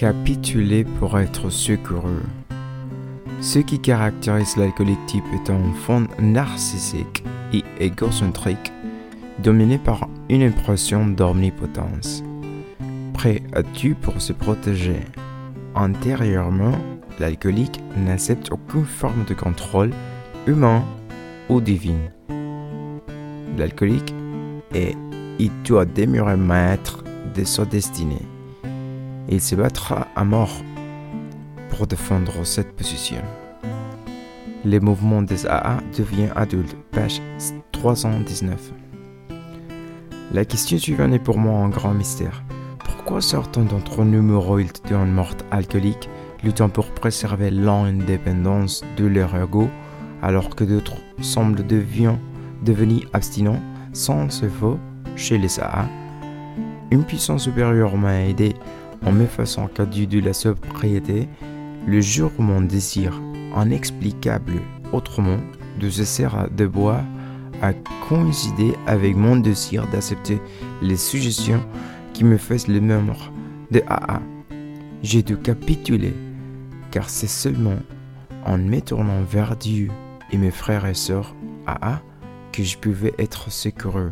capituler pour être secouru. Ce qui caractérise l'alcoolique type est un fond narcissique et égocentrique, dominé par une impression d'omnipotence. Prêt à tout pour se protéger. Antérieurement, l'alcoolique n'accepte aucune forme de contrôle humain ou divin. L'alcoolique est, il doit demeurer maître de sa destinée. Il se battra à mort pour défendre cette position. Les mouvements des AA devient adulte, page 319. La question suivante est pour moi un grand mystère. Pourquoi certains d'entre nous mourent d'un mort alcoolique, luttant pour préserver l'indépendance de leur ego, alors que d'autres semblent devenir abstinents sans ce faux chez les AA Une puissance supérieure m'a aidé en me faisant cadeau de la sobriété le jour où mon désir inexplicable autrement de cesser de boire a coïncidé avec mon désir d'accepter les suggestions qui me faisaient le membres de AA. J'ai dû capituler, car c'est seulement en me tournant vers Dieu et mes frères et sœurs AA que je pouvais être secouru.